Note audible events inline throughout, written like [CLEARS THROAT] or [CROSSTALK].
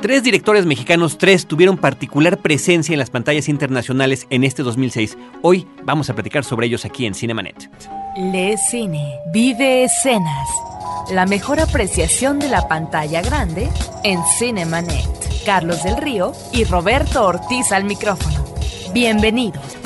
Tres directores mexicanos, tres, tuvieron particular presencia en las pantallas internacionales en este 2006. Hoy vamos a platicar sobre ellos aquí en Cinemanet. Le cine, vive escenas. La mejor apreciación de la pantalla grande en Cinemanet. Carlos del Río y Roberto Ortiz al micrófono. Bienvenidos.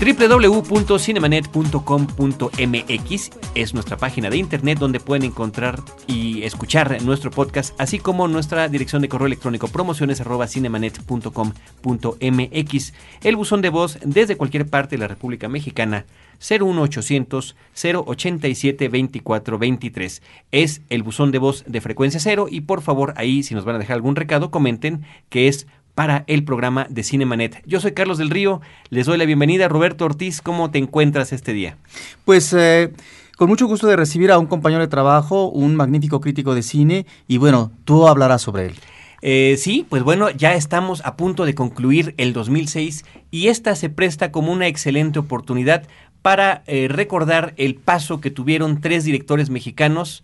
www.cinemanet.com.mx es nuestra página de internet donde pueden encontrar y escuchar nuestro podcast, así como nuestra dirección de correo electrónico promociones cinemanet.com.mx, el buzón de voz desde cualquier parte de la República Mexicana 01800 087 2423. Es el buzón de voz de frecuencia cero y por favor ahí si nos van a dejar algún recado comenten que es para el programa de Cinemanet. Yo soy Carlos del Río, les doy la bienvenida. Roberto Ortiz, ¿cómo te encuentras este día? Pues eh, con mucho gusto de recibir a un compañero de trabajo, un magnífico crítico de cine, y bueno, tú hablarás sobre él. Eh, sí, pues bueno, ya estamos a punto de concluir el 2006 y esta se presta como una excelente oportunidad para eh, recordar el paso que tuvieron tres directores mexicanos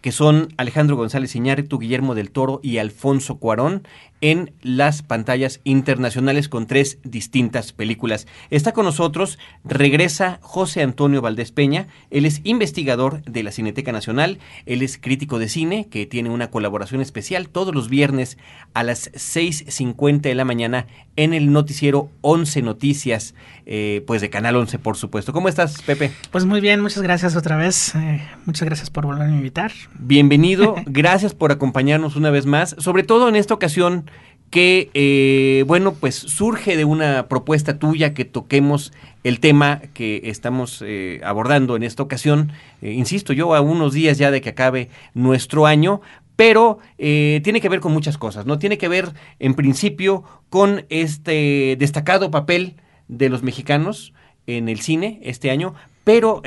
que son Alejandro González Iñárritu, Guillermo del Toro y Alfonso Cuarón en las pantallas internacionales con tres distintas películas. Está con nosotros, regresa José Antonio Valdés Peña, él es investigador de la Cineteca Nacional, él es crítico de cine que tiene una colaboración especial todos los viernes a las 6.50 de la mañana en el noticiero 11 Noticias, eh, pues de Canal 11 por supuesto. ¿Cómo estás, Pepe? Pues muy bien, muchas gracias otra vez, eh, muchas gracias por volverme a invitar. Bienvenido, gracias por acompañarnos una vez más, sobre todo en esta ocasión que, eh, bueno, pues surge de una propuesta tuya que toquemos el tema que estamos eh, abordando en esta ocasión. Eh, insisto, yo a unos días ya de que acabe nuestro año, pero tiene que ver con muchas cosas, ¿no? Tiene que ver, en principio, con este destacado papel de los mexicanos en el cine este año, pero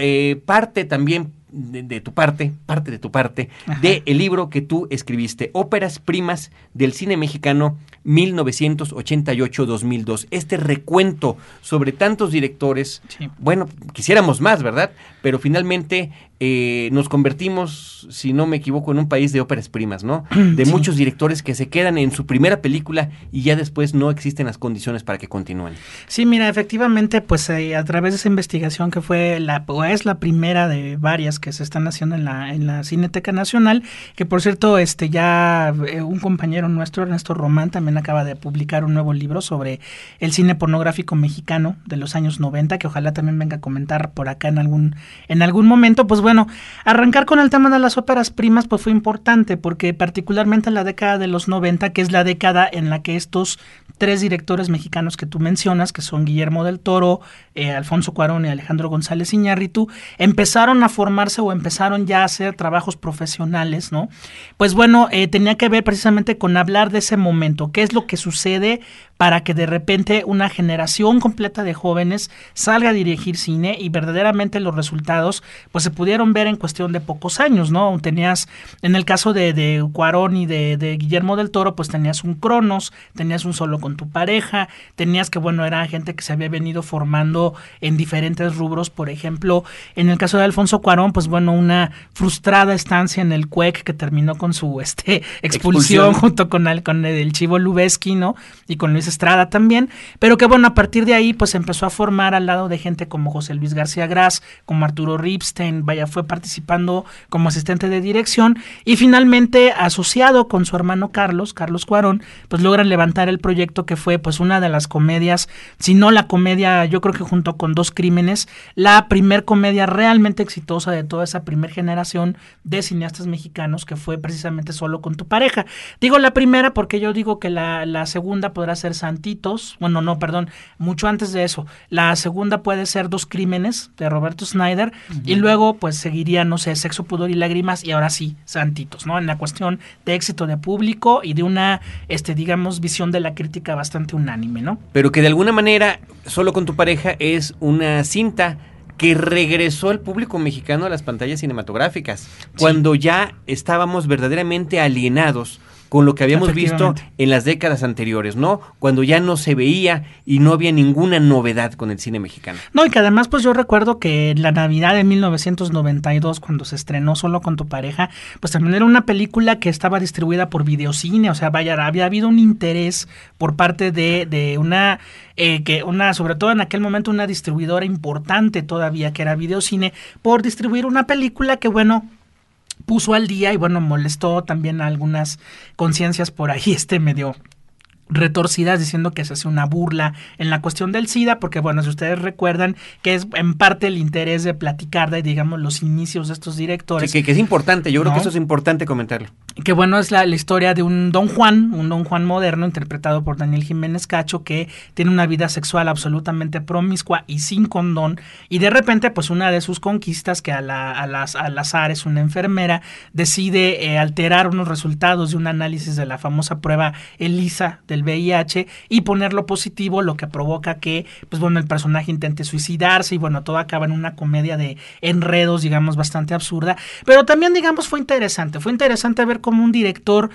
parte también de, tu parte, parte de tu parte, de el libro que tú escribiste, Óperas Primas del Cine Mexicano 1988-2002. Este recuento sobre tantos directores, bueno, quisiéramos más, ¿verdad? Pero finalmente eh, nos convertimos, si no me equivoco, en un país de óperas primas, ¿no? [CLEARS THROAT] De muchos directores que se quedan en su primera película y ya después no existen las condiciones para que continúen. Sí, mira, efectivamente, pues eh, a través de esa investigación que fue la, o es la primera de varias que se están haciendo en la, en la Cineteca Nacional, que por cierto, este ya eh, un compañero nuestro, Ernesto Román, también acaba de publicar un nuevo libro sobre el cine pornográfico mexicano de los años 90, que ojalá también venga a comentar por acá en algún, en algún momento, pues bueno, bueno, arrancar con el tema de las óperas primas pues fue importante porque particularmente en la década de los 90, que es la década en la que estos tres directores mexicanos que tú mencionas, que son Guillermo del Toro, eh, Alfonso Cuarón y Alejandro González Iñárritu, empezaron a formarse o empezaron ya a hacer trabajos profesionales, ¿no? Pues bueno, eh, tenía que ver precisamente con hablar de ese momento, qué es lo que sucede para que de repente una generación completa de jóvenes salga a dirigir cine y verdaderamente los resultados pues se pudieron ver en cuestión de pocos años, ¿no? Tenías, en el caso de, de Cuarón y de, de, Guillermo del Toro, pues tenías un Cronos, tenías un solo con tu pareja, tenías que, bueno, era gente que se había venido formando en diferentes rubros, por ejemplo, en el caso de Alfonso Cuarón, pues bueno, una frustrada estancia en el CUEC que terminó con su [LAUGHS] este, expulsión, junto con el, con el Chivo Lubeski, ¿no? Y con Luis Estrada también, pero que bueno, a partir de ahí pues empezó a formar al lado de gente como José Luis García Gras, como Arturo Ripstein, vaya, fue participando como asistente de dirección y finalmente asociado con su hermano Carlos, Carlos Cuarón, pues logran levantar el proyecto que fue pues una de las comedias, si no la comedia, yo creo que junto con Dos Crímenes, la primer comedia realmente exitosa de toda esa primer generación de cineastas mexicanos que fue precisamente solo con tu pareja. Digo la primera porque yo digo que la, la segunda podrá ser Santitos, bueno, no, perdón, mucho antes de eso. La segunda puede ser Dos Crímenes de Roberto Snyder y luego pues seguiría, no sé, Sexo, Pudor y Lágrimas y ahora sí, Santitos, ¿no? En la cuestión de éxito de público y de una, este, digamos, visión de la crítica bastante unánime, ¿no? Pero que de alguna manera, solo con tu pareja, es una cinta que regresó al público mexicano a las pantallas cinematográficas, cuando ya estábamos verdaderamente alienados con lo que habíamos visto en las décadas anteriores, ¿no? Cuando ya no se veía y no había ninguna novedad con el cine mexicano. No, y que además pues yo recuerdo que la Navidad de 1992 cuando se estrenó Solo con tu pareja, pues también era una película que estaba distribuida por videocine, o sea, vaya, había habido un interés por parte de, de una eh, que una, sobre todo en aquel momento, una distribuidora importante todavía, que era Videocine, por distribuir una película que, bueno, puso al día y bueno, molestó también a algunas conciencias por ahí, [LAUGHS] este medio retorcidas diciendo que se hace una burla en la cuestión del SIDA, porque bueno, si ustedes recuerdan que es en parte el interés de platicar de, digamos, los inicios de estos directores. Sí, que, es importante, yo creo que eso es importante comentarlo. Que bueno, es la, historia de un Don Juan, un Don Juan moderno, interpretado por Daniel Jiménez Cacho, que tiene una vida sexual absolutamente promiscua y sin condón, y de repente, pues una de sus conquistas, que a la, a las, al azar es una enfermera, decide eh, alterar unos resultados de un análisis de la famosa prueba ELISA del VIH y ponerlo positivo, lo que provoca que, pues bueno, el personaje intente suicidarse y bueno, todo acaba en una comedia de enredos, digamos, bastante absurda. Pero también, digamos, fue interesante. Fue interesante ver cómo un director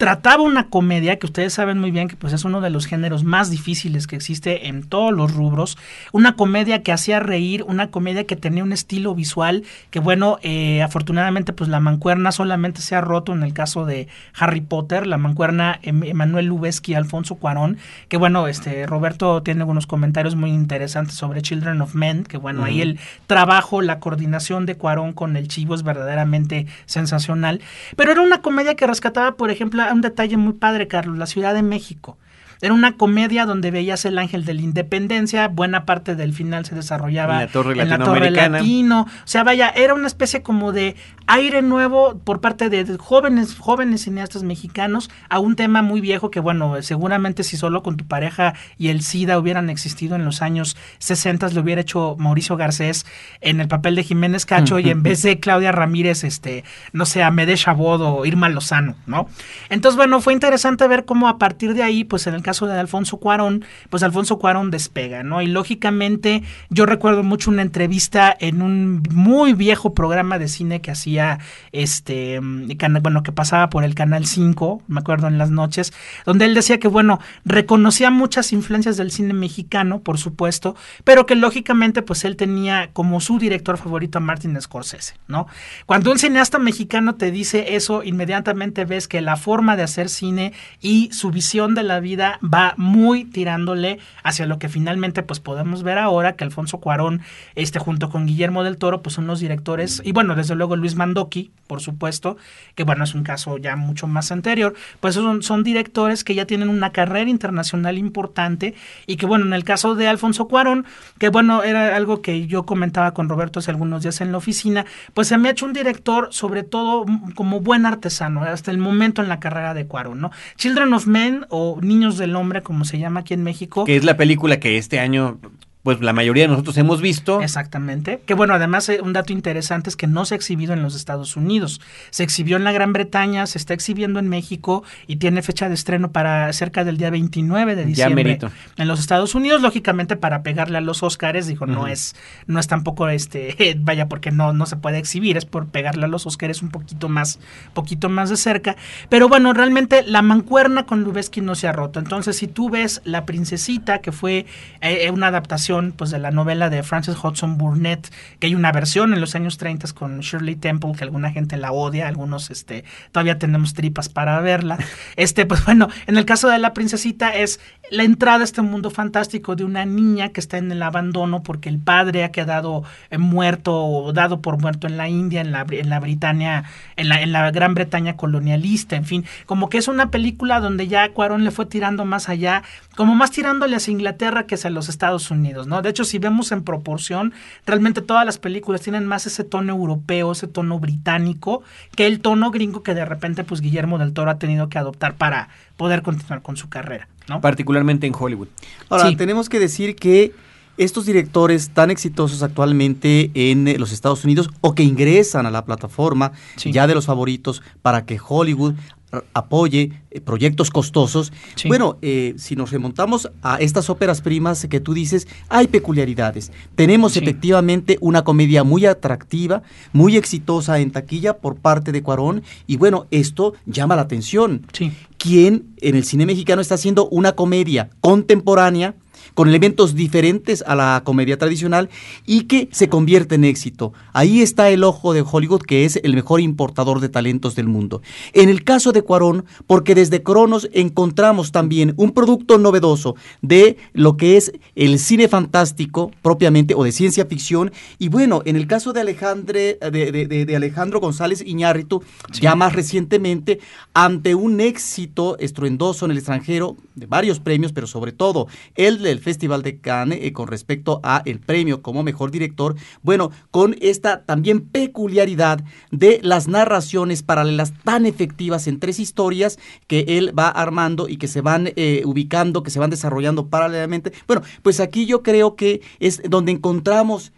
trataba una comedia que ustedes saben muy bien que pues es uno de los géneros más difíciles que existe en todos los rubros, una comedia que hacía reír, una comedia que tenía un estilo visual que bueno, eh, afortunadamente pues la mancuerna solamente se ha roto en el caso de Harry Potter, la mancuerna em, Emanuel Lubezki, Alfonso Cuarón, que bueno, este Roberto tiene algunos comentarios muy interesantes sobre Children of Men, que bueno, ahí el trabajo, la coordinación de Cuarón con el chivo es verdaderamente sensacional, pero era una comedia que rescataba, por ejemplo, un detalle muy padre, Carlos, la Ciudad de México. Era una comedia donde veías el ángel de la independencia, buena parte del final se desarrollaba en la torre, en la torre latino. O sea, vaya, era una especie como de aire nuevo por parte de jóvenes, jóvenes cineastas mexicanos a un tema muy viejo que, bueno, seguramente si solo con tu pareja y el SIDA hubieran existido en los años 60, lo hubiera hecho Mauricio Garcés en el papel de Jiménez Cacho y en [LAUGHS] vez de Claudia Ramírez, este, no sé, Amede Chabot o Irma Lozano, ¿no? Entonces, bueno, fue interesante ver cómo a partir de ahí, pues en el caso de Alfonso Cuarón, pues Alfonso Cuarón despega, ¿no? Y lógicamente yo recuerdo mucho una entrevista en un muy viejo programa de cine que hacía este, bueno, que pasaba por el Canal 5, me acuerdo en las noches, donde él decía que, bueno, reconocía muchas influencias del cine mexicano, por supuesto, pero que lógicamente pues él tenía como su director favorito a Martin Scorsese, ¿no? Cuando un cineasta mexicano te dice eso, inmediatamente ves que la forma de hacer cine y su visión de la vida va muy tirándole hacia lo que finalmente pues podemos ver ahora, que Alfonso Cuarón, este junto con Guillermo del Toro, pues son los directores, y bueno, desde luego Luis Mandoki, por supuesto, que bueno, es un caso ya mucho más anterior, pues son, son directores que ya tienen una carrera internacional importante y que bueno, en el caso de Alfonso Cuarón, que bueno, era algo que yo comentaba con Roberto hace algunos días en la oficina, pues se me ha hecho un director sobre todo como buen artesano, hasta el momento en la carrera de Cuarón, ¿no? Children of Men o Niños del Hombre, como se llama aquí en México. Que es la película que este año pues la mayoría de nosotros hemos visto. Exactamente. Que bueno, además eh, un dato interesante es que no se ha exhibido en los Estados Unidos. Se exhibió en la Gran Bretaña, se está exhibiendo en México y tiene fecha de estreno para cerca del día 29 de diciembre. En los Estados Unidos, lógicamente para pegarle a los Oscars, dijo, no es no es tampoco este, [LAUGHS] vaya porque no no se puede exhibir, es por pegarle a los Oscars un poquito más poquito más de cerca, pero bueno, realmente la mancuerna con Lubeski no se ha roto. Entonces, si tú ves La princesita que fue eh, una adaptación pues de la novela de Francis Hodgson Burnett, que hay una versión en los años 30 con Shirley Temple, que alguna gente la odia, algunos este, todavía tenemos tripas para verla. [LAUGHS] Este, pues bueno, en el caso de la princesita es la entrada a este mundo fantástico de una niña que está en el abandono porque el padre ha quedado eh, muerto o dado por muerto en la India, en la, en la Britania, en la, en la Gran Bretaña colonialista, en fin, como que es una película donde ya Cuarón le fue tirando más allá, como más tirándole hacia Inglaterra que hacia los Estados Unidos. ¿no? De hecho, si vemos en proporción, realmente todas las películas tienen más ese tono europeo, ese tono británico, que el tono gringo que de repente, pues Guillermo del Toro ha tenido que adoptar para poder continuar con su carrera, ¿no? Particularmente en Hollywood. Ahora, tenemos que decir que estos directores tan exitosos actualmente en eh, los Estados Unidos o que ingresan a la plataforma ya de los favoritos para que Hollywood apoye eh, proyectos costosos. Bueno, eh, si nos remontamos a estas óperas primas que tú dices, hay peculiaridades. Tenemos efectivamente una comedia muy atractiva, muy exitosa en taquilla por parte de Cuarón, y bueno, esto llama la atención. Sí. ¿Quién en el cine mexicano está haciendo una comedia contemporánea? Con elementos diferentes a la comedia tradicional y que se convierte en éxito. Ahí está el ojo de Hollywood, que es el mejor importador de talentos del mundo. En el caso de Cuarón, porque desde Cronos encontramos también un producto novedoso de lo que es el cine fantástico propiamente o de ciencia ficción. Y bueno, en el caso de, Alejandre, de, Alejandro González Iñárritu, ya más recientemente, ante un éxito estruendoso en el extranjero, de varios premios, pero sobre todo el del Festival de Cannes eh, con respecto a el premio como mejor director, bueno, con esta también peculiaridad de las narraciones paralelas tan efectivas en tres historias que él va armando y que se van eh, ubicando, que se van desarrollando paralelamente. Bueno, pues aquí yo creo que es donde encontramos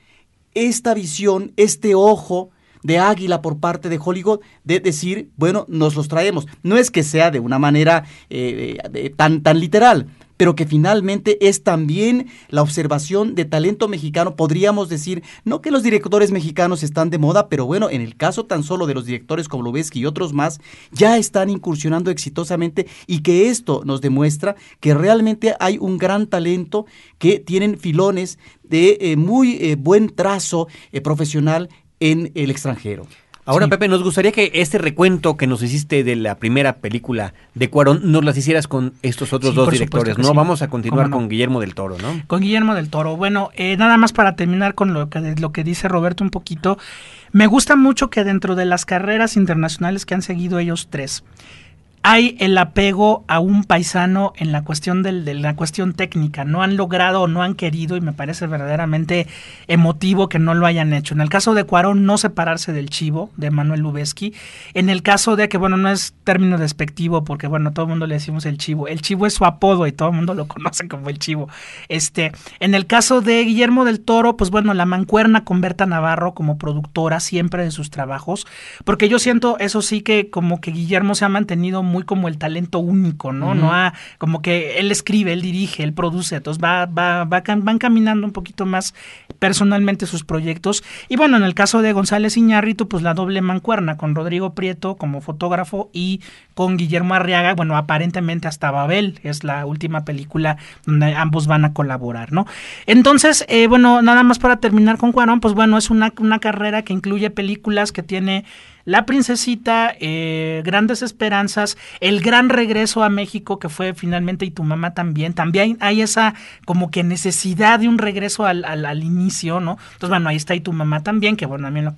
esta visión, este ojo, de águila por parte de Hollywood de decir, bueno, nos los traemos. No es que sea de una manera eh, tan, tan literal, pero que finalmente es también la observación de talento mexicano. Podríamos decir, no que los directores mexicanos están de moda, pero bueno, en el caso tan solo de los directores como Lubezki y otros más, ya están incursionando exitosamente y que esto nos demuestra que realmente hay un gran talento que tienen filones de eh, muy eh, buen trazo eh, profesional en el extranjero. Ahora, Pepe, nos gustaría que este recuento que nos hiciste de la primera película de Cuarón nos las hicieras con estos otros dos directores, ¿no? Vamos a continuar con Guillermo del Toro, ¿no? Con Guillermo del Toro. Bueno, eh, nada más para terminar con lo que, lo que dice Roberto un poquito. Me gusta mucho que dentro de las carreras internacionales que han seguido ellos tres, hay el apego a un paisano en la cuestión del, de la cuestión técnica. No han logrado o no han querido, y me parece verdaderamente emotivo que no lo hayan hecho. En el caso de Cuarón, no separarse del chivo de Manuel Lubezki. En el caso de que, bueno, no es término despectivo, porque bueno, todo el mundo le decimos el chivo. El chivo es su apodo y todo el mundo lo [LAUGHS] conoce como el chivo. Este, en el caso de Guillermo del Toro, pues bueno, la mancuerna con Berta Navarro como productora siempre de sus trabajos. Porque yo siento, eso sí, que como que Guillermo se ha mantenido muy como el talento único, ¿no? No ha, como que él escribe, él dirige, él produce, entonces va, va, va, van caminando un poquito más personalmente sus proyectos. Y bueno, en el caso de González Iñárritu, pues la doble mancuerna con Rodrigo Prieto como fotógrafo y con Guillermo Arriaga, bueno, aparentemente hasta Babel es la última película donde ambos van a colaborar, ¿no? Entonces, eh, bueno, nada más para terminar con Cuarón, pues bueno, es una, una carrera que incluye películas que tiene la Princesita, eh, Grandes Esperanzas, El Gran Regreso a México, que fue finalmente, y tu mamá también. También hay esa como que necesidad de un regreso al, al, inicio, ¿no? Entonces, bueno, ahí está y tu mamá también, que bueno, a mí en lo,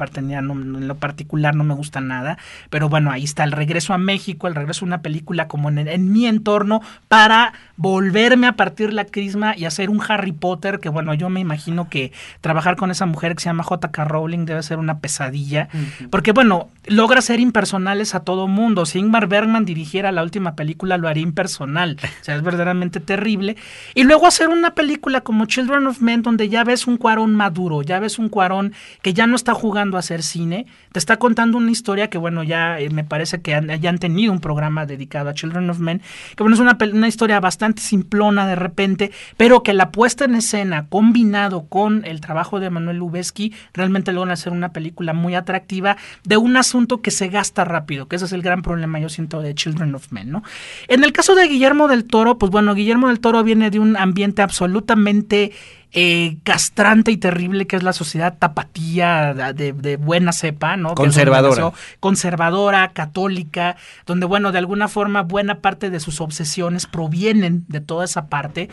en lo particular no me gusta nada, pero bueno, ahí está el regreso a México, el regreso a una película como en, en mi entorno para volverme a partir la crisma y hacer un Harry Potter, que bueno, yo me imagino que trabajar con esa mujer que se llama J.K. Rowling debe ser una pesadilla, porque bueno, logra ser impersonales a todo mundo. Si Ingmar Bergman dirigiera la última película, lo haría impersonal. O sea, es verdaderamente terrible. Y luego hacer una película como Children of Men, donde ya ves un cuarón maduro, ya ves un cuarón que ya no está jugando a hacer cine, te está contando una historia que, bueno, ya eh, me parece que ya han tenido un programa dedicado a Children of Men, que, bueno, es una, una historia bastante simplona de repente, pero que la puesta en escena combinado con el trabajo de Manuel Lubezki realmente logra hacer una película muy atractiva de unas asunto que se gasta rápido, que ese es el gran problema, yo siento, de Children of Men, ¿no? En el caso de Guillermo del Toro, pues bueno, Guillermo del Toro viene de un ambiente absolutamente eh, castrante y terrible que es la sociedad tapatía de, buena cepa, ¿no? Conservadora. conservadora, católica, donde, bueno, de alguna forma buena parte de sus obsesiones provienen de toda esa parte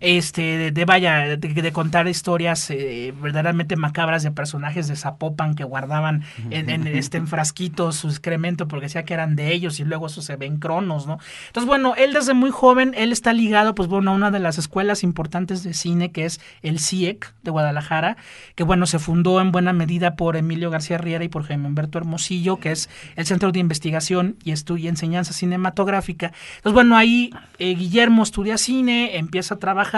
este, de, vaya, de, contar historias eh, verdaderamente macabras de personajes de Zapopan que guardaban en, este, en frasquitos su excremento porque decía que eran de ellos y luego eso se ve en cronos, ¿no? Entonces, bueno, él desde muy joven, él está ligado, pues bueno, a una de las escuelas importantes de cine que es el CIEC de Guadalajara, que bueno, se fundó en buena medida por Emilio García Riera y por Jaime Humberto Hermosillo, que es el Centro de Investigación y Estudio y Enseñanza Cinematográfica. Entonces, bueno, ahí eh, Guillermo estudia cine, empieza a trabajar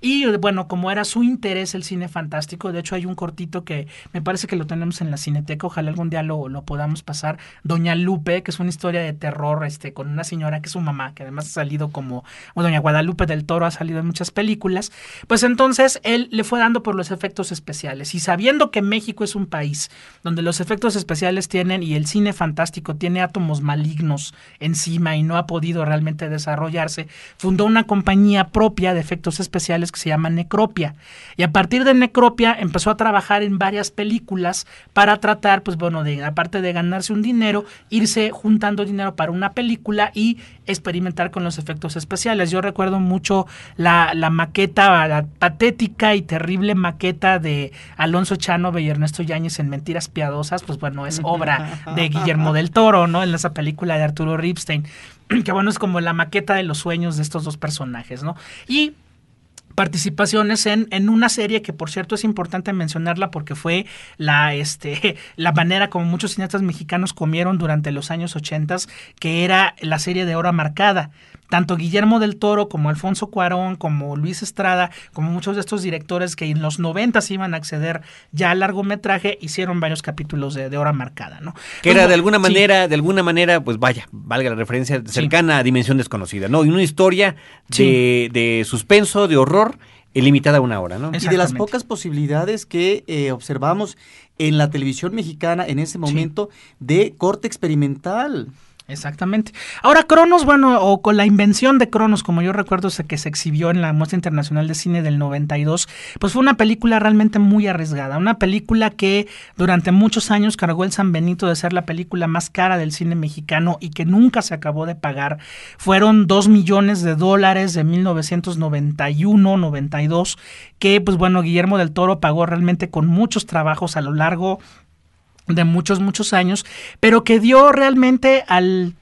y bueno, como era su interés el cine fantástico, de hecho hay un cortito que me parece que lo tenemos en la cineteca, ojalá algún día lo, lo podamos pasar, Doña Lupe, que es una historia de terror este, con una señora que es su mamá, que además ha salido como, bueno, Doña Guadalupe del Toro ha salido en muchas películas, pues entonces él le fue dando por los efectos especiales y sabiendo que México es un país donde los efectos especiales tienen y el cine fantástico tiene átomos malignos encima y no ha podido realmente desarrollarse, fundó una compañía propia de efectos especiales que se llama Necropia. Y a partir de Necropia empezó a trabajar en varias películas para tratar, pues bueno, de aparte de ganarse un dinero, irse juntando dinero para una película y experimentar con los efectos especiales. Yo recuerdo mucho la, la maqueta, la patética y terrible maqueta de Alonso Chanove y Ernesto Yáñez en Mentiras Piadosas, pues bueno, es obra de Guillermo del Toro, ¿no? En esa película de Arturo Ripstein, [CLEARS THROAT] que bueno, es como la maqueta de los sueños de estos dos personajes, ¿no? Y participaciones en, en, una serie que por cierto es importante mencionarla porque fue la, este, [LAUGHS] la manera como muchos cineastas mexicanos comieron durante los años 80, que era la serie de hora marcada tanto Guillermo del Toro como Alfonso Cuarón, como Luis Estrada, como muchos de estos directores que en los 90 iban a acceder ya al largometraje, hicieron varios capítulos de, hora marcada, ¿no? Que era de alguna manera, de alguna manera, pues vaya, valga la referencia, cercana a Dimensión Desconocida, ¿no? Y una historia de, de suspenso, de horror, limitada a una hora, ¿no? Y de las pocas posibilidades que eh, observamos en la televisión mexicana en ese momento de corte experimental. Exactamente. Ahora, Cronos, bueno, o con la invención de Cronos, como yo recuerdo que se exhibió en la Muestra Internacional de Cine del 92, pues fue una película realmente muy arriesgada. Una película que durante muchos años cargó el San Benito de ser la película más cara del cine mexicano y que nunca se acabó de pagar. Fueron dos millones de dólares de 1991-92, que pues bueno, Guillermo del Toro pagó realmente con muchos trabajos a lo largo de muchos, muchos años, pero que dio realmente al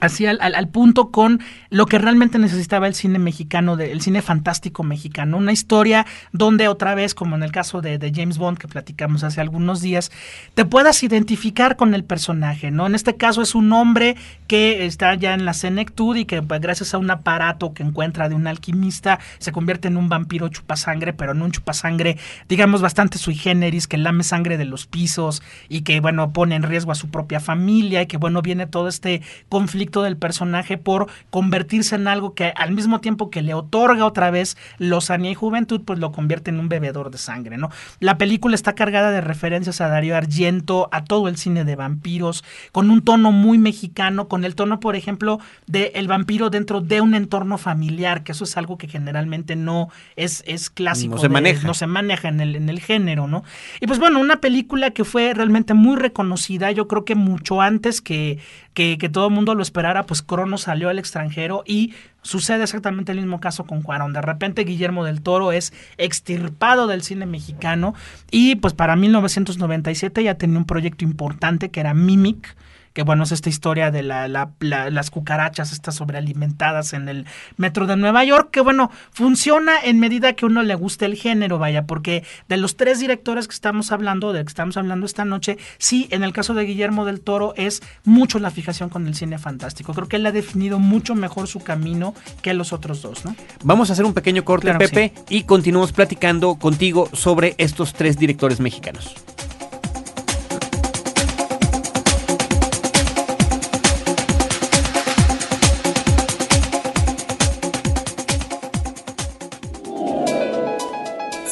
así al, al, punto con lo que realmente necesitaba el cine mexicano, de, el cine fantástico mexicano. Una historia donde otra vez, como en el caso de, James Bond que platicamos hace algunos días, te puedas identificar con el personaje, ¿no? En este caso es un hombre que está ya en la senectud y que pues, gracias a un aparato que encuentra de un alquimista se convierte en un vampiro chupasangre, pero en un chupasangre, digamos, bastante sui generis, que lame sangre de los pisos y que, bueno, pone en riesgo a su propia familia y que, bueno, viene todo este conflicto del personaje por convertirse en algo que al mismo tiempo que le otorga otra vez lozanía y juventud, pues lo convierte en un bebedor de sangre, ¿no? La película está cargada de referencias a Darío Argento, a todo el cine de vampiros, con un tono muy mexicano, con el tono, por ejemplo, de el vampiro dentro de un entorno familiar, que eso es algo que generalmente no es, es clásico. No se maneja. No se maneja en el, en el género, ¿no? Y pues bueno, una película que fue realmente muy reconocida, yo creo que mucho antes que, que, todo el mundo lo esperara, pues Crono salió al extranjero y sucede exactamente el mismo caso con Cuarón. De repente Guillermo del Toro es extirpado del cine mexicano y pues para 1997 ya tenía un proyecto importante que era Mimic que bueno, es esta historia de la, las cucarachas estas sobrealimentadas en el metro de Nueva York, que bueno, funciona en medida que uno le guste el género, vaya, porque de los tres directores que estamos hablando, de que estamos hablando esta noche, sí, en el caso de Guillermo del Toro es mucho la fijación con el cine fantástico. Creo que él ha definido mucho mejor su camino que los otros dos, ¿no? Vamos a hacer un pequeño corte, Pepe, y continuamos platicando contigo sobre estos tres directores mexicanos.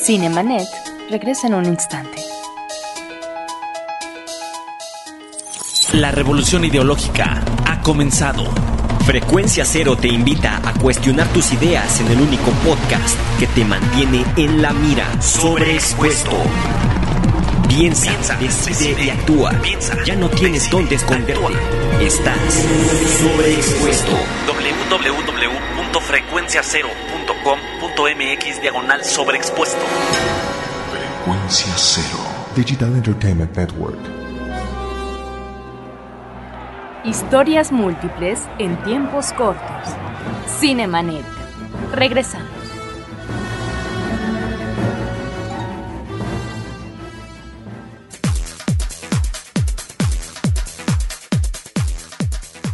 Cinemanet regresa en un instante. La revolución ideológica ha comenzado. Frecuencia Cero te invita a cuestionar tus ideas en el único podcast que te mantiene en la mira. Sobreexpuesto. Piensa, Piensa decide, y actúa. Piensa, ya no tienes dónde esconderte. Estás sobreexpuesto. www.frecuenciacero.com.mx diagonal sobreexpuesto. Frecuencia Cero. Digital Entertainment Network. Historias múltiples en tiempos cortos. Cinemanet. Regresamos.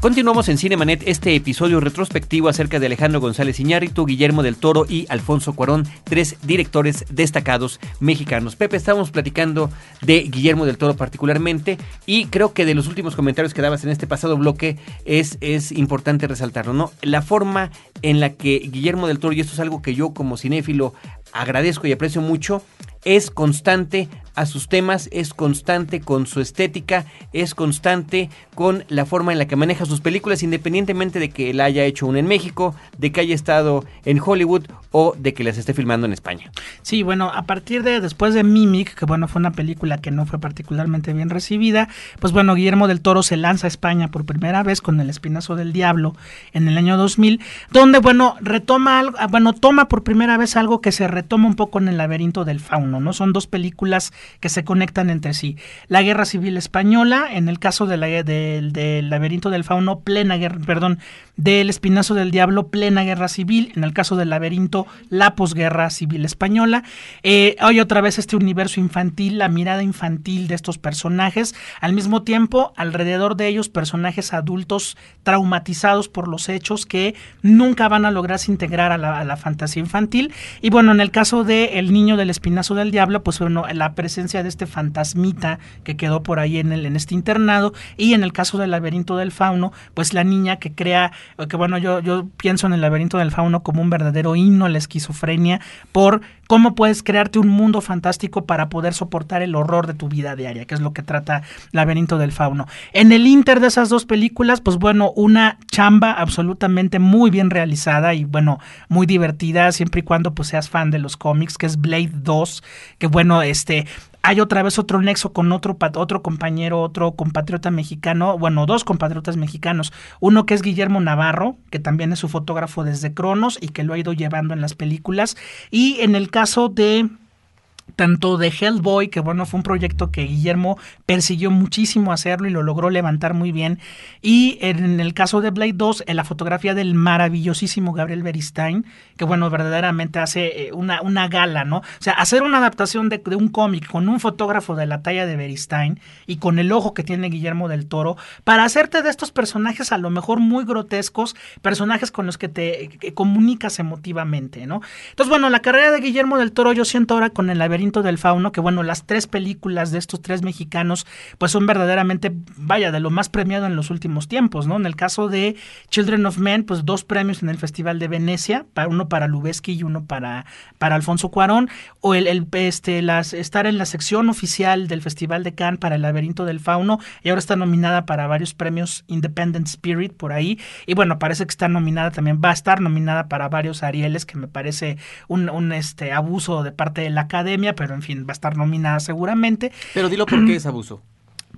Continuamos en Cinemanet este episodio retrospectivo acerca de Alejandro González Iñárritu, Guillermo del Toro y Alfonso Cuarón, tres directores destacados mexicanos. Pepe, estábamos platicando de Guillermo del Toro particularmente y creo que de los últimos comentarios que dabas en este pasado bloque es, es importante resaltarlo, ¿no? La forma en la que Guillermo del Toro, y esto es algo que yo como cinéfilo agradezco y aprecio mucho, es constante a sus temas, es constante con su estética, es constante con la forma en la que maneja sus películas, independientemente de que él haya hecho una en México, de que haya estado en Hollywood o de que las esté filmando en España. Sí, bueno, a partir de después de Mimic, que bueno, fue una película que no fue particularmente bien recibida, pues bueno, Guillermo del Toro se lanza a España por primera vez con El Espinazo del Diablo en el año 2000, donde bueno, retoma algo, ah, bueno, toma por primera vez algo que se retoma un poco en El laberinto del fauno, ¿no? Son dos películas que se conectan entre sí. La Guerra Civil Española, en el caso de del, del laberinto del fauno, plena guerra, perdón, del Espinazo del Diablo, plena guerra civil, en el caso del laberinto, la posguerra civil española. Eh, hay otra vez este universo infantil, la mirada infantil de estos personajes, al mismo tiempo, alrededor de ellos, personajes adultos traumatizados por los hechos que nunca van a lograrse integrar a la, a la fantasía infantil. Y bueno, en el caso de El niño del Espinazo del Diablo, pues bueno, la presencia de este fantasmita que quedó por ahí en, el, en este internado, y en el caso del laberinto del fauno, pues la niña que crea que bueno, yo, yo pienso en el laberinto del fauno como un verdadero himno a la esquizofrenia por cómo puedes crearte un mundo fantástico para poder soportar el horror de tu vida diaria, que es lo que trata Laberinto del Fauno. En el inter de esas dos películas, pues bueno, una chamba absolutamente muy bien realizada y bueno, muy divertida, siempre y cuando pues seas fan de los cómics, que es Blade 2, que bueno, este, hay otra vez otro nexo con otro, otro compañero, otro compatriota mexicano, bueno, dos compatriotas mexicanos. Uno que es Guillermo Navarro, que también es su fotógrafo desde Cronos y que lo ha ido llevando en las películas. Y en el caso de tanto de Hellboy, que bueno, fue un proyecto que Guillermo persiguió muchísimo hacerlo y lo logró levantar muy bien. Y en el caso de Blade 2, en la fotografía del maravillosísimo Gabriel Beristain, que bueno, verdaderamente hace eh, una, una gala, ¿no? O sea, hacer una adaptación de, un cómic con un fotógrafo de la talla de Beristain y con el ojo que tiene Guillermo del Toro, para hacerte de estos personajes a lo mejor muy grotescos, personajes con los que te que comunicas emotivamente, ¿no? Entonces, bueno, la carrera de Guillermo del Toro yo siento ahora con el laberinto del fauno, que bueno, las tres películas de estos tres mexicanos, pues son verdaderamente, vaya, de lo más premiado en los últimos tiempos, ¿no? En el caso de Children of Men, pues dos premios en el Festival de Venecia, uno para Lubeski y uno para, para Alfonso Cuarón, o el, este, las, estar en la sección oficial del Festival de Cannes para el laberinto del fauno, y ahora está nominada para varios premios Independent Spirit por ahí, y bueno, parece que está nominada también, va a estar nominada para varios Arieles, que me parece un, un este, abuso de parte de la academia, pero en fin, va a estar nominada seguramente. Pero dilo por qué [CLEARS THROAT] es abuso.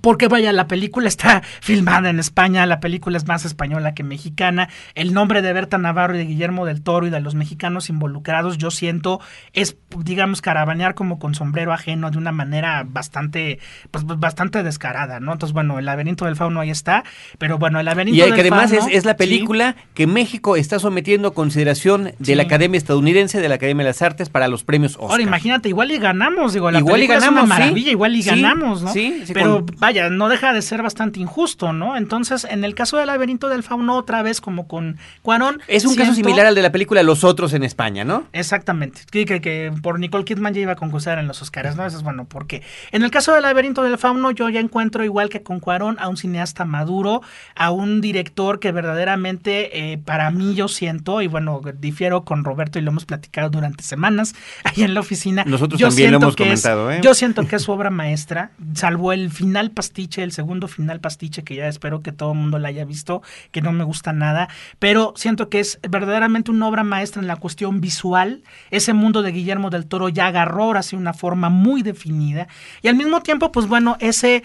Porque vaya, la película está filmada en España, la película es más española que mexicana. El nombre de Berta Navarro y de Guillermo del Toro y de los mexicanos involucrados, yo siento, es, digamos, caravanear como con sombrero ajeno de una manera bastante, pues bastante descarada, ¿no? Entonces, bueno, el laberinto del fauno ahí está, pero bueno, el laberinto Y del que además fauno, es, es la sí. película que México está sometiendo a consideración de Sí. la Academia Estadounidense, de la Academia de las Artes para los premios Oscar. Ahora imagínate, igual y ganamos, digo, la Igual y película ganamos, es una sí. maravilla, igual y ganamos, ¿no? sí, sí, Pero con- vaya, no deja de ser bastante injusto, ¿no? Entonces, en el caso del laberinto del fauno, otra vez como con Cuarón. es un caso similar al de la película Los Otros en España, ¿no? Exactamente. Que, que, que por Nicole Kidman ya iba a concursar en los Oscars, ¿no? Eso es bueno, porque en el caso del laberinto del fauno, yo ya encuentro, igual que con Cuarón, a un cineasta maduro, a un director que verdaderamente, eh, para mí, yo siento, y bueno, difiero con Roberto y lo hemos platicado durante semanas ahí en la oficina. Nosotros yo también lo siento hemos es- comentado, ¿eh? Yo siento que es su obra maestra, salvo el final pastiche, el segundo final pastiche, que ya espero que todo el mundo la haya visto, que no me gusta nada, pero siento que es verdaderamente una obra maestra en la cuestión visual. Ese mundo de Guillermo del Toro ya agarró ahora sí una forma muy definida, y al mismo tiempo, pues bueno, ese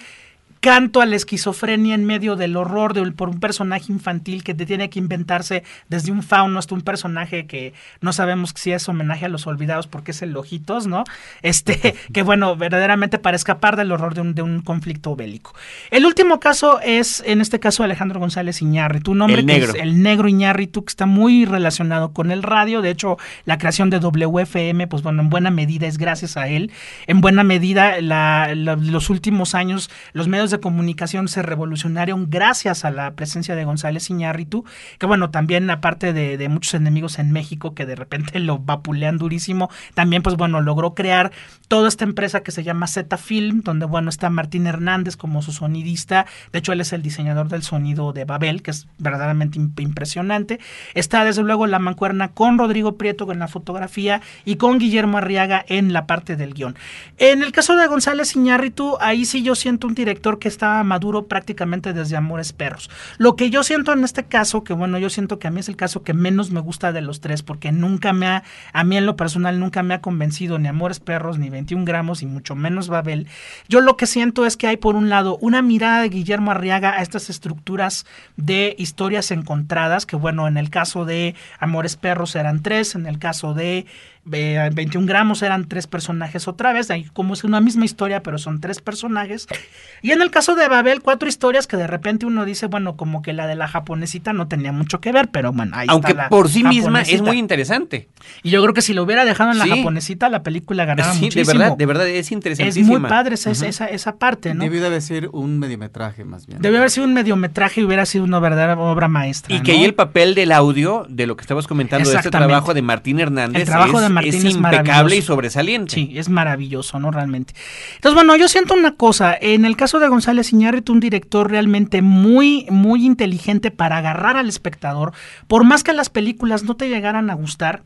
canto a la esquizofrenia en medio del horror de, por un personaje infantil que te tiene que inventarse desde un fauno hasta un personaje que no sabemos si es homenaje a los olvidados porque es el Ojitos, ¿no? Este, [LAUGHS] que bueno, verdaderamente para escapar del horror de un, de un conflicto bélico. El último caso es, en este caso, Alejandro González Iñárritu, un hombre El que negro. es el negro Iñárritu, que está muy relacionado con el radio. De hecho, la creación de WFM, pues bueno, en buena medida es gracias a él. En buena medida, la- la- los últimos años, los medios medios de comunicación se revolucionaron gracias a la presencia de González Iñárritu, que bueno, también aparte de, de muchos enemigos en México que de repente lo vapulean durísimo, también pues bueno, logró crear toda esta empresa que se llama Z Film, donde bueno, está Martín Hernández como su sonidista, de hecho él es el diseñador del sonido de Babel, que es verdaderamente imp- impresionante. Está desde luego la mancuerna con Rodrigo Prieto en la fotografía y con Guillermo Arriaga en la parte del guion. En el caso de González Iñárritu, ahí sí yo siento un director que estaba maduro prácticamente desde Amores Perros. Lo que yo siento en este caso, que bueno, yo siento que a mí es el caso que menos me gusta de los tres, porque nunca me ha, a mí en lo personal nunca me ha convencido ni Amores Perros, ni 21 gramos, y mucho menos Babel. Yo lo que siento es que hay por un lado una mirada de Guillermo Arriaga a estas estructuras de historias encontradas, que bueno, en el caso de Amores Perros eran tres, en el caso de eh, 21 gramos eran tres personajes otra vez, ahí como es una misma historia, pero son tres personajes. Y en el caso de Babel, cuatro historias que de repente uno dice, bueno, como que la de la japonesita no tenía mucho que ver, pero bueno, ahí Aunque está la por sí misma es muy interesante. Y yo creo que si lo hubiera dejado en la Sí. japonesita, la película ganaba Sí, de verdad, de verdad, es es interesantísima. muy padre esa, esa, esa parte, ¿no? Debió de haber sido un mediometraje más bien. Debió haber sido un mediometraje y hubiera sido una verdadera obra maestra. Y que ahí el papel del audio, de lo que estabas comentando, de este trabajo de Martín Hernández, El trabajo es, de Martín es es impecable y sobresaliente. Sí, es maravilloso, ¿no? Realmente. Entonces, bueno, yo siento una cosa. En el caso de González Iñárritu, un director realmente muy, muy inteligente para agarrar al espectador. Por más que las películas no te llegaran a gustar,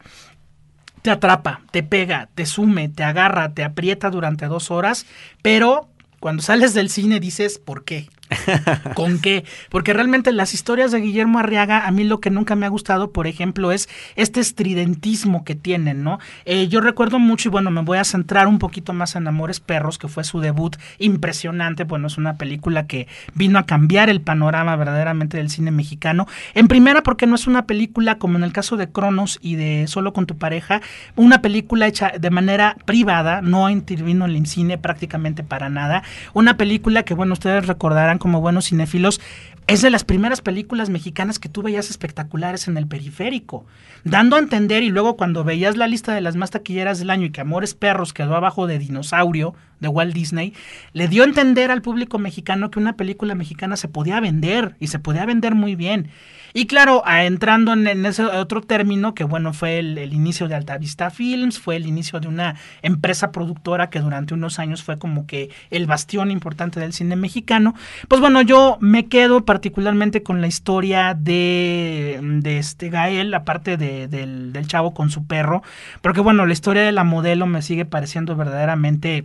te atrapa, te pega, te sume, te agarra, te aprieta durante dos horas, pero cuando sales del cine dices, ¿por qué? [LAUGHS] ¿Con qué? Porque realmente las historias de Guillermo Arriaga, a mí lo que nunca me ha gustado, por ejemplo, es este estridentismo que tienen, ¿no? Eh, yo recuerdo mucho, y bueno, me voy a centrar un poquito más en Amores Perros, que fue su debut impresionante. Bueno, es una película que vino a cambiar el panorama verdaderamente del cine mexicano. En primera, porque no es una película como en el caso de Cronos y de Solo con tu pareja, una película hecha de manera privada, no intervino en el cine prácticamente para nada. Una película que, bueno, ustedes recordarán como buenos cinéfilos, es de las primeras películas mexicanas que tú veías espectaculares en el periférico, dando a entender y luego cuando veías la lista de las más taquilleras del año y que Amores Perros quedó abajo de Dinosaurio de Walt Disney, le dio a entender al público mexicano que una película mexicana se podía vender y se podía vender muy bien. Y claro, entrando en, ese otro término, que bueno, fue el, inicio de Altavista Films, fue el inicio de una empresa productora que durante unos años fue como que el bastión importante del cine mexicano. Pues bueno, yo me quedo particularmente con la historia de, de este Gael, aparte de- del, del chavo con su perro, porque bueno, la historia de la modelo me sigue pareciendo verdaderamente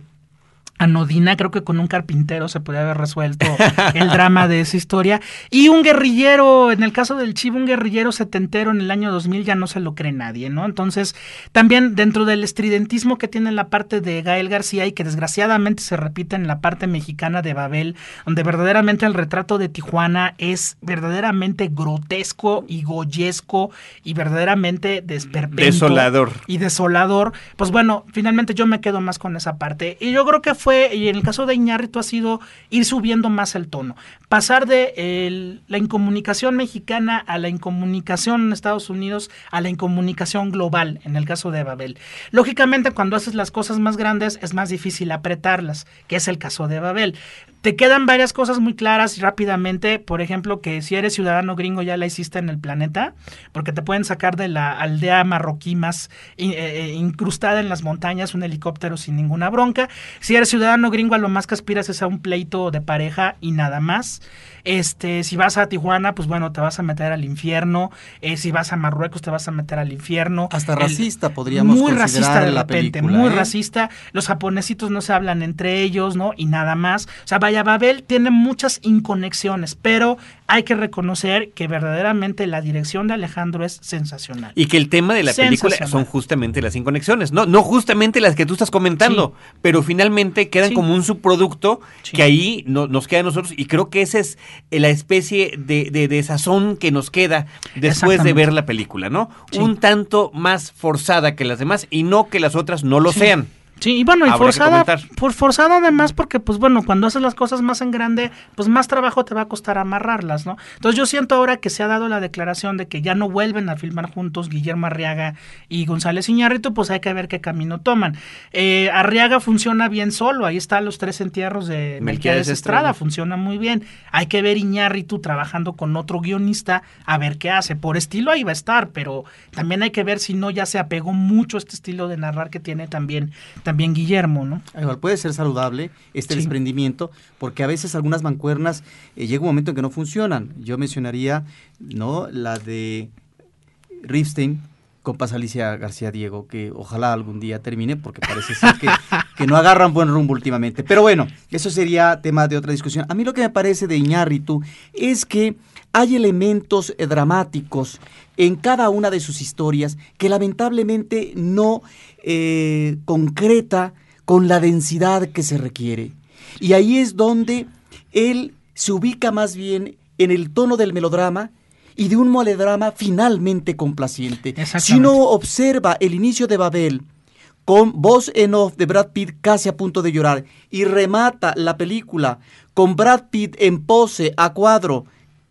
anodina, creo que con un carpintero se podía haber resuelto el drama de esa historia. Y un guerrillero, en el caso del Chivo, un guerrillero setentero en el año 2000 ya no se lo cree nadie, ¿no? Entonces, también dentro del estridentismo que tiene la parte de Gael García y que desgraciadamente se repite en la parte mexicana de Babel, donde verdaderamente el retrato de Tijuana es verdaderamente grotesco y goyesco y verdaderamente desperpento Desolador. y desolador, pues bueno, finalmente yo me quedo más con esa parte. Y yo creo que fue, y en el caso de Iñárritu ha sido ir subiendo más el tono. Pasar de la incomunicación mexicana a la incomunicación en Estados Unidos a la incomunicación global, en el caso de Babel. Lógicamente, cuando haces las cosas más grandes es más difícil apretarlas, que es el caso de Babel. Te quedan varias cosas muy claras rápidamente, por ejemplo, que si eres ciudadano gringo ya la hiciste en el planeta, porque te pueden sacar de la aldea marroquí más eh, eh, incrustada en las montañas un helicóptero sin ninguna bronca. Si eres ciudadano gringo, a lo más que aspiras es a un pleito de pareja y nada más. Este, si vas a Tijuana, pues bueno, te vas a meter al infierno. Eh, si vas a Marruecos, te vas a meter al infierno. Hasta El- racista podríamos muy considerar racista de la repente, película, muy ¿eh? racista. Los japonesitos no se hablan entre ellos, ¿no? Y nada más. O sea, vaya, Babel tiene muchas inconexiones, pero hay que reconocer que verdaderamente la dirección de Alejandro es sensacional. Y que el tema de la película son justamente las inconexiones, no, no justamente las que tú estás comentando, pero finalmente quedan Sí. como un subproducto Sí. que ahí no- nos queda a nosotros y creo que esa es la especie de, de, de sazón que nos queda después de ver la película, ¿no? Un tanto más forzada que las demás y no que las otras no lo sean. Sí, y bueno, y forzada, por forzada además porque, pues bueno, cuando haces las cosas más en grande, pues más trabajo te va a costar amarrarlas, ¿no? Entonces yo siento ahora que se ha dado la declaración de que ya no vuelven a filmar juntos Guillermo Arriaga y González Iñárritu, pues hay que ver qué camino toman. Eh, Arriaga funciona bien solo, ahí están los tres entierros de Melquiades Melquiades Estrada, Estrada. funciona muy bien. Hay que ver Iñárritu trabajando con otro guionista a ver qué hace. Por estilo ahí va a estar, pero también hay que ver si no ya se apegó mucho a este estilo de narrar que tiene también, también Guillermo, ¿no? Igual puede ser saludable este Sí. desprendimiento, porque a veces algunas mancuernas eh, llega un momento en que no funcionan. Yo mencionaría, ¿no? La de Ripstein con Paz Alicia García Diego, que ojalá algún día termine, porque parece ser que, [LAUGHS] que no agarran buen rumbo últimamente. Pero bueno, eso sería tema de otra discusión. A mí lo que me parece de Iñárritu es que hay elementos eh, dramáticos en cada una de sus historias que lamentablemente no eh, concreta con la densidad que se requiere. Y ahí es donde él se ubica más bien en el tono del melodrama y de un melodrama finalmente complaciente. Si uno observa el inicio de Babel con voz en off de Brad Pitt casi a punto de llorar y remata la película con Brad Pitt en pose a cuadro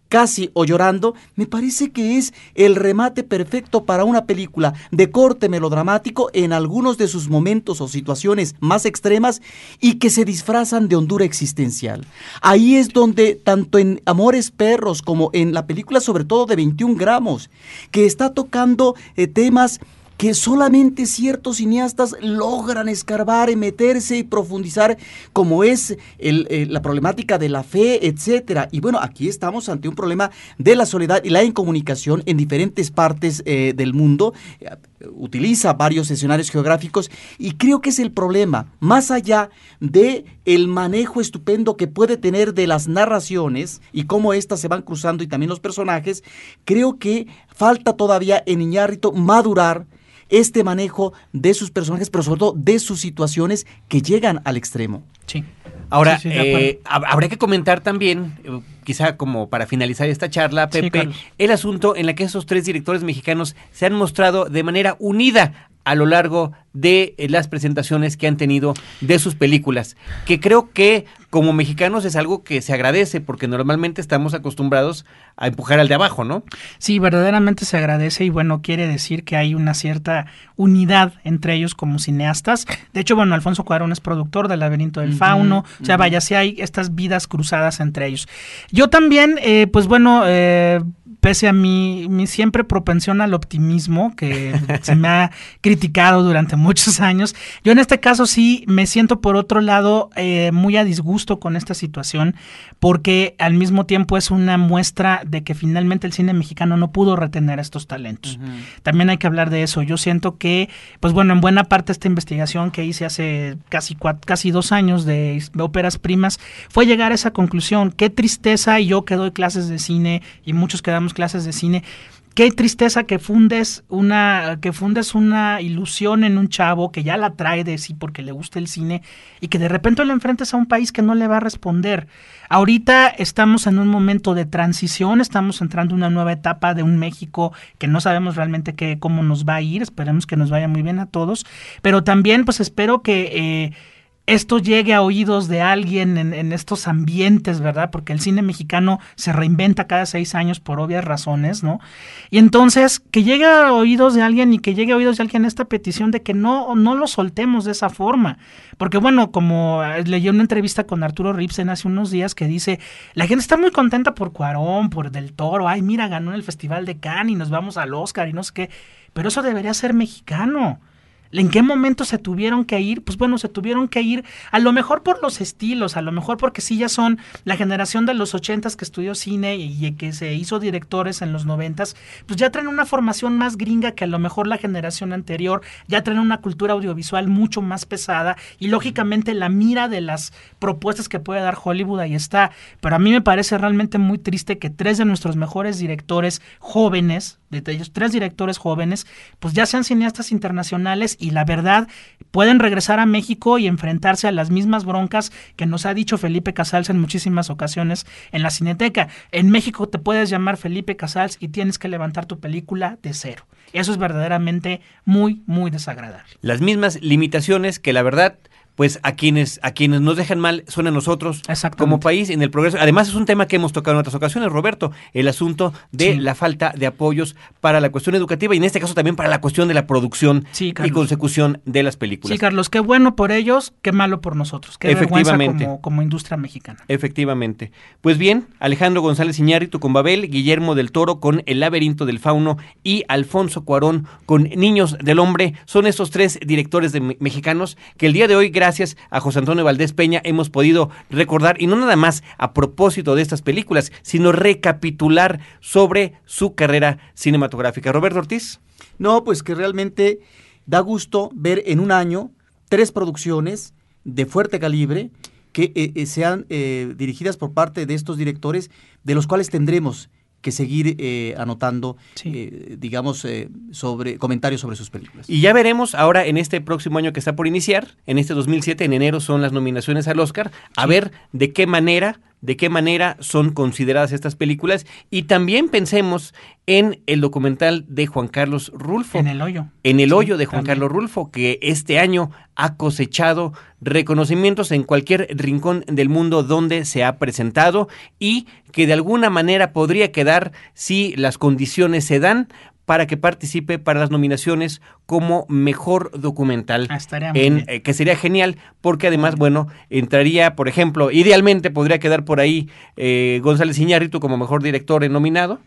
casi o llorando, me parece que es el remate perfecto para una película de corte melodramático en algunos de sus momentos o situaciones más extremas y que se disfrazan de hondura existencial. Ahí es donde, tanto en Amores Perros como en la película sobre todo de 21 gramos, que está tocando eh, temas que solamente ciertos cineastas logran escarbar meterse y profundizar, como es eh, la problemática de la fe, etcétera. Y bueno, aquí estamos ante un problema de la soledad y la incomunicación en diferentes partes eh, del mundo. Eh, utiliza varios escenarios geográficos y creo que es el problema, más allá de el manejo estupendo que puede tener de las narraciones y cómo éstas se van cruzando y también los personajes, creo que falta todavía en Iñárritu madurar este manejo de sus personajes, pero sobre todo de sus situaciones que llegan al extremo. Sí. Ahora, Sí, eh, hab- habría que comentar también, eh, quizá como para finalizar esta charla, Sí, Pepe, el asunto en la que esos tres directores mexicanos se han mostrado de manera unida a lo largo de eh, las presentaciones que han tenido de sus películas, que creo que como mexicanos es algo que se agradece porque normalmente estamos acostumbrados a empujar al de abajo, ¿no? Sí, verdaderamente se agradece y bueno, quiere decir que hay una cierta unidad entre ellos como cineastas. De hecho, bueno, Alfonso Cuarón es productor del Laberinto del Fauno, o sea, vaya, sí hay estas vidas cruzadas entre ellos. Yo también, eh, pues bueno, eh, pese a mi, mi siempre propensión al optimismo, que [LAUGHS] se me ha criticado durante muchos años, yo en este caso sí me siento por otro lado eh, muy a disgusto con esta situación, porque al mismo tiempo es una muestra de que finalmente el cine mexicano no pudo retener estos talentos. También hay que hablar de eso. Yo siento que, pues bueno, en buena parte esta investigación que hice hace casi, cua- casi dos años de óperas primas fue llegar a esa conclusión. Qué tristeza, y yo que doy clases de cine y muchos que damos clases de cine, Qué tristeza que fundes una que fundes una ilusión en un chavo que ya la trae de sí porque le gusta el cine y que de repente lo enfrentes a un país que no le va a responder. Ahorita estamos en un momento de transición, estamos entrando en una nueva etapa de un México que no sabemos realmente qué, cómo nos va a ir, esperemos que nos vaya muy bien a todos, pero también pues espero que eh, esto llegue a oídos de alguien en, estos ambientes, ¿verdad? Porque el cine mexicano se reinventa cada seis años por obvias razones, ¿no? Y entonces, que llegue a oídos de alguien y que llegue a oídos de alguien esta petición de que no, no lo soltemos de esa forma. Porque bueno, como eh, leí una entrevista con Arturo Ripsen hace unos días que dice, la gente está muy contenta por Cuarón, por Del Toro, ay, mira, ganó en el Festival de Cannes y nos vamos al Oscar y no sé qué, pero eso debería ser mexicano. ¿En qué momento se tuvieron que ir? Pues bueno, se tuvieron que ir a lo mejor por los estilos, a lo mejor porque sí ya son la generación de los ochentas que estudió cine y, que se hizo directores en los noventas, pues ya traen una formación más gringa que a lo mejor la generación anterior, ya traen una cultura audiovisual mucho más pesada y lógicamente la mira de las propuestas que puede dar Hollywood ahí está. Pero a mí me parece realmente muy triste que tres de nuestros mejores directores jóvenes, de ellos tres directores jóvenes, pues ya sean cineastas internacionales y la verdad pueden regresar a México y enfrentarse a las mismas broncas que nos ha dicho Felipe Casals en muchísimas ocasiones en la Cineteca. En México te puedes llamar Felipe Casals y tienes que levantar tu película de cero. Eso es verdaderamente muy, muy desagradable. Las mismas limitaciones que la verdad pues a quienes a quienes nos dejan mal son a nosotros como país en el progreso. Además es un tema que hemos tocado en otras ocasiones, Roberto, el asunto de la falta de apoyos para la cuestión educativa y en este caso también para la cuestión de la producción y consecución de las películas. Sí, Carlos, qué bueno por ellos, qué malo por nosotros, qué vergüenza como, como industria mexicana. Efectivamente. Pues bien, Alejandro González Iñárritu con Babel, Guillermo del Toro con El laberinto del fauno y Alfonso Cuarón con Niños del Hombre, son estos tres directores de mexicanos que el día de hoy gracias gracias a José Antonio Valdés Peña hemos podido recordar, y no nada más a propósito de estas películas, sino recapitular sobre su carrera cinematográfica. Roberto Ortiz. No, pues que realmente da gusto ver en un año tres producciones de fuerte calibre que eh, eh, sean eh, dirigidas por parte de estos directores, de los cuales tendremos que seguir eh, anotando, eh, digamos, eh, sobre comentarios sobre sus películas. Y ya veremos ahora en este próximo año que está por iniciar, en este 2007, en enero son las nominaciones al Oscar, a ver de qué manera de qué manera son consideradas estas películas y también pensemos en el documental de Juan Carlos Rulfo. En el hoyo. En el hoyo de Juan Carlos Rulfo, que este año ha cosechado reconocimientos en cualquier rincón del mundo donde se ha presentado y que de alguna manera podría quedar, si las condiciones se dan, para que participe para las nominaciones como mejor documental. Ah, en, eh, que sería genial, porque además, bueno, entraría, por ejemplo, idealmente podría quedar por ahí eh, González Iñárritu como mejor director nominado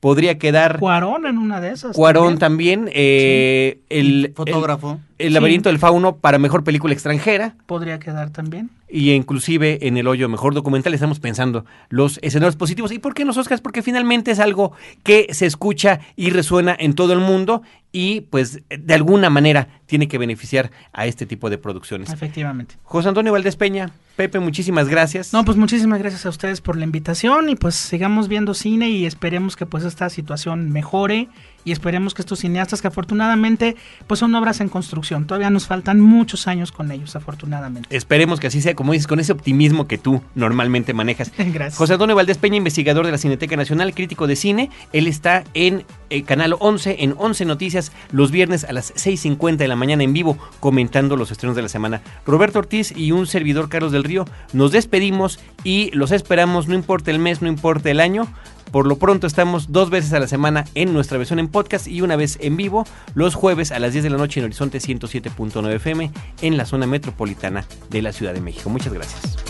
podría quedar. Cuarón en una de esas. Cuarón también. eh, el fotógrafo. El, laberinto del fauno para mejor película extranjera. Podría quedar también. Y inclusive en el hoyo mejor documental estamos pensando los escenarios positivos. ¿Y por qué los Oscars? Porque finalmente es algo que se escucha y resuena en todo el mundo y pues de alguna manera tiene que beneficiar a este tipo de producciones. Efectivamente. José Antonio Valdés Peña, Pepe, muchísimas gracias. No, pues muchísimas gracias a ustedes por la invitación y pues sigamos viendo cine y esperemos que pues esta situación mejore y esperemos que estos cineastas que afortunadamente pues son obras en construcción, todavía nos faltan muchos años con ellos afortunadamente. Esperemos que así sea, como dices, con ese optimismo que tú normalmente manejas. [LAUGHS] Gracias. José Antonio Valdés Peña, investigador de la Cineteca Nacional, crítico de cine, él está en el Canal 11, en 11 Noticias, los viernes a las 6.50 de la mañana en vivo, comentando los estrenos de la semana. Roberto Ortiz y un servidor Carlos del Río, nos despedimos y los esperamos, no importa el mes, no importa el año, por lo pronto estamos dos veces a la semana en nuestra versión en podcast y una vez en vivo los jueves a las 10 de la noche en Horizonte 107.9 FM en la zona metropolitana de la Ciudad de México. Muchas gracias.